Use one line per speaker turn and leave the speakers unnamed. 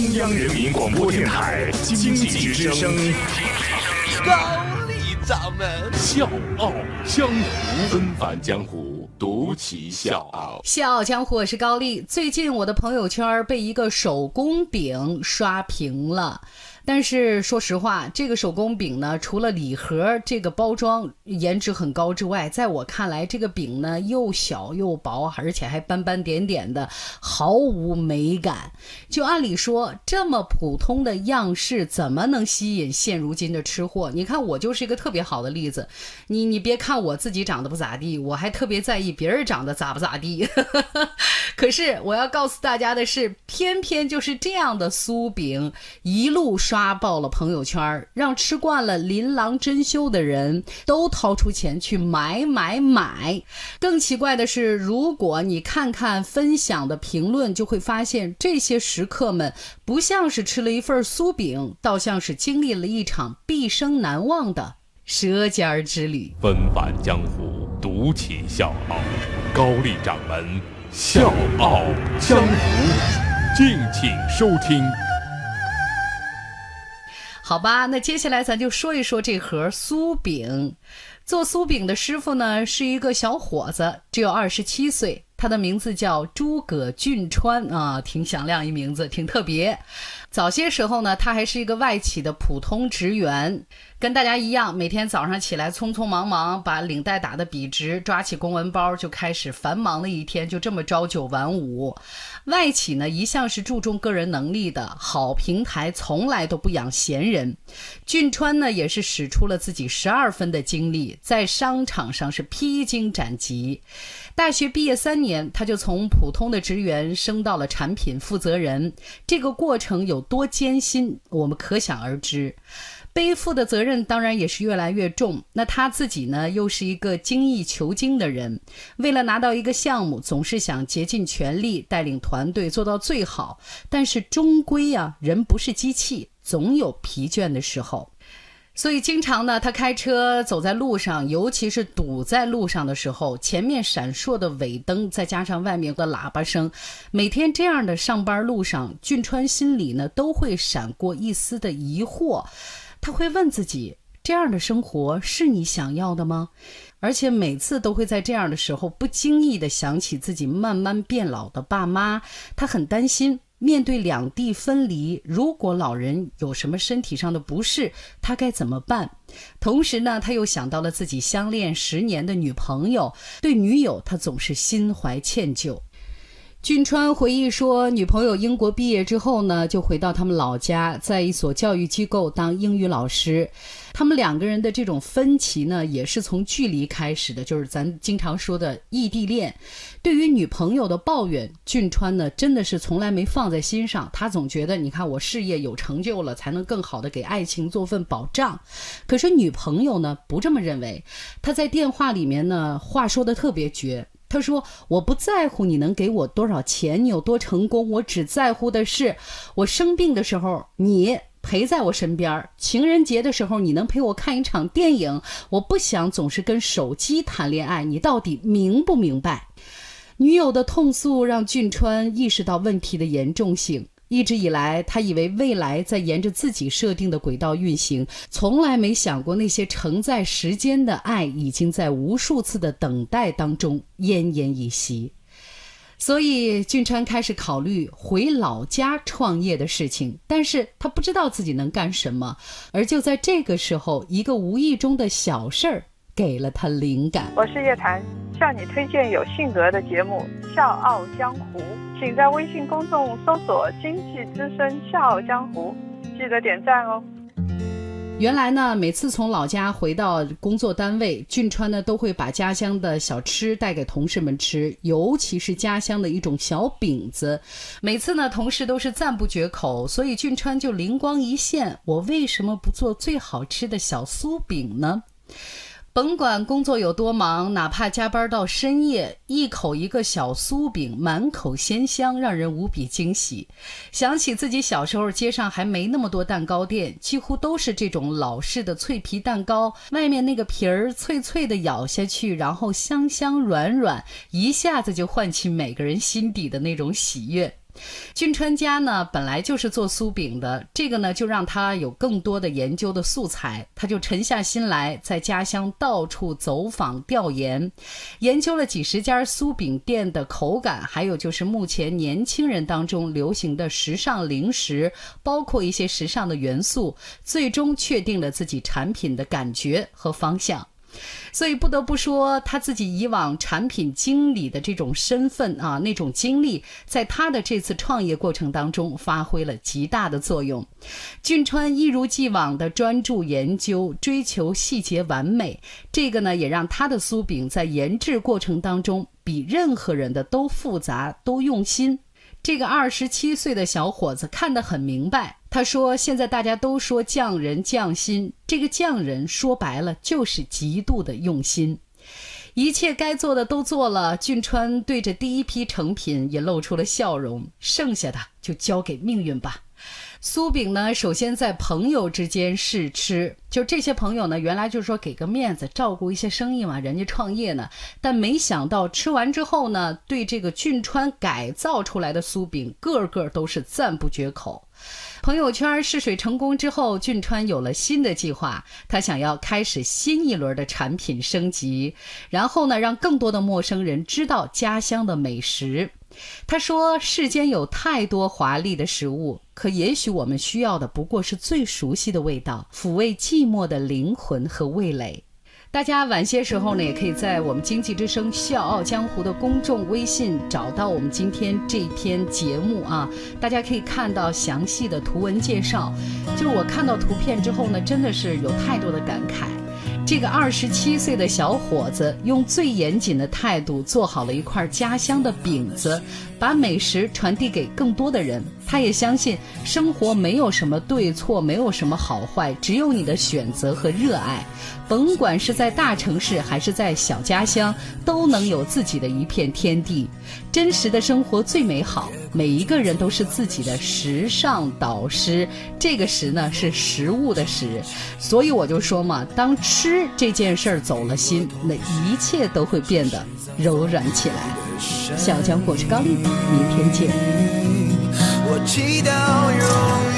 中央人民广播电台经济之声，
高丽掌门
笑傲江湖，纷繁江湖，独骑笑傲。
笑傲江湖，我是高丽。最近我的朋友圈被一个手工饼刷屏了。但是说实话，这个手工饼呢，除了礼盒这个包装颜值很高之外，在我看来，这个饼呢又小又薄，而且还斑斑点点的，毫无美感。就按理说，这么普通的样式，怎么能吸引现如今的吃货？你看，我就是一个特别好的例子。你你别看我自己长得不咋地，我还特别在意别人长得咋不咋地。可是我要告诉大家的是，偏偏就是这样的酥饼，一路。刷爆了朋友圈，让吃惯了琳琅珍馐的人都掏出钱去买买买。更奇怪的是，如果你看看分享的评论，就会发现这些食客们不像是吃了一份酥饼，倒像是经历了一场毕生难忘的舌尖之旅。
纷返江湖，独起笑傲，高丽掌门笑傲江湖，敬请收听。
好吧，那接下来咱就说一说这盒酥饼。做酥饼的师傅呢是一个小伙子，只有二十七岁，他的名字叫诸葛俊川啊，挺响亮一名字，挺特别。早些时候呢，他还是一个外企的普通职员，跟大家一样，每天早上起来匆匆忙忙把领带打得笔直，抓起公文包就开始繁忙的一天，就这么朝九晚五。外企呢一向是注重个人能力的好平台，从来都不养闲人。俊川呢也是使出了自己十二分的精力，在商场上是披荆斩棘。大学毕业三年，他就从普通的职员升到了产品负责人，这个过程有多艰辛，我们可想而知。背负的责任当然也是越来越重。那他自己呢，又是一个精益求精的人，为了拿到一个项目，总是想竭尽全力带领团队做到最好。但是终归啊，人不是机器，总有疲倦的时候。所以经常呢，他开车走在路上，尤其是堵在路上的时候，前面闪烁的尾灯，再加上外面的喇叭声，每天这样的上班路上，俊川心里呢都会闪过一丝的疑惑。他会问自己：这样的生活是你想要的吗？而且每次都会在这样的时候不经意的想起自己慢慢变老的爸妈。他很担心面对两地分离，如果老人有什么身体上的不适，他该怎么办？同时呢，他又想到了自己相恋十年的女朋友，对女友他总是心怀歉疚。俊川回忆说，女朋友英国毕业之后呢，就回到他们老家，在一所教育机构当英语老师。他们两个人的这种分歧呢，也是从距离开始的，就是咱经常说的异地恋。对于女朋友的抱怨，俊川呢，真的是从来没放在心上。他总觉得，你看我事业有成就了，才能更好的给爱情做份保障。可是女朋友呢，不这么认为。他在电话里面呢，话说的特别绝。他说：“我不在乎你能给我多少钱，你有多成功，我只在乎的是，我生病的时候你陪在我身边；情人节的时候你能陪我看一场电影。我不想总是跟手机谈恋爱，你到底明不明白？”女友的痛诉让俊川意识到问题的严重性。一直以来，他以为未来在沿着自己设定的轨道运行，从来没想过那些承载时间的爱已经在无数次的等待当中奄奄一息。所以，俊川开始考虑回老家创业的事情，但是他不知道自己能干什么。而就在这个时候，一个无意中的小事儿。给了他灵感。
我是叶檀，向你推荐有性格的节目《笑傲江湖》，请在微信公众搜索“经济之声笑傲江湖”，记得点赞哦。
原来呢，每次从老家回到工作单位，俊川呢都会把家乡的小吃带给同事们吃，尤其是家乡的一种小饼子。每次呢，同事都是赞不绝口，所以俊川就灵光一现：我为什么不做最好吃的小酥饼呢？甭管工作有多忙，哪怕加班到深夜，一口一个小酥饼，满口鲜香，让人无比惊喜。想起自己小时候，街上还没那么多蛋糕店，几乎都是这种老式的脆皮蛋糕，外面那个皮儿脆脆的，咬下去，然后香香软软，一下子就唤起每个人心底的那种喜悦。俊川家呢本来就是做酥饼的，这个呢就让他有更多的研究的素材，他就沉下心来，在家乡到处走访调研，研究了几十家酥饼店的口感，还有就是目前年轻人当中流行的时尚零食，包括一些时尚的元素，最终确定了自己产品的感觉和方向。所以不得不说，他自己以往产品经理的这种身份啊，那种经历，在他的这次创业过程当中发挥了极大的作用。俊川一如既往的专注研究，追求细节完美，这个呢，也让他的酥饼在研制过程当中比任何人的都复杂、都用心。这个二十七岁的小伙子看得很明白。他说：“现在大家都说匠人匠心，这个匠人说白了就是极度的用心。一切该做的都做了。”俊川对着第一批成品也露出了笑容，剩下的就交给命运吧。酥饼呢，首先在朋友之间试吃，就这些朋友呢，原来就是说给个面子，照顾一些生意嘛，人家创业呢，但没想到吃完之后呢，对这个俊川改造出来的酥饼，个个都是赞不绝口。朋友圈试水成功之后，俊川有了新的计划，他想要开始新一轮的产品升级，然后呢，让更多的陌生人知道家乡的美食。他说：“世间有太多华丽的食物，可也许我们需要的不过是最熟悉的味道，抚慰寂寞的灵魂和味蕾。”大家晚些时候呢，也可以在我们经济之声《笑傲江湖》的公众微信找到我们今天这篇节目啊，大家可以看到详细的图文介绍。就是我看到图片之后呢，真的是有太多的感慨。这个二十七岁的小伙子用最严谨的态度做好了一块家乡的饼子，把美食传递给更多的人。他也相信生活没有什么对错，没有什么好坏，只有你的选择和热爱。甭管是在大城市还是在小家乡，都能有自己的一片天地。真实的生活最美好，每一个人都是自己的时尚导师。这个“食”呢是食物的“食”，所以我就说嘛，当吃这件事儿走了心，那一切都会变得柔软起来。小江，我是高丽，明天见。我祈祷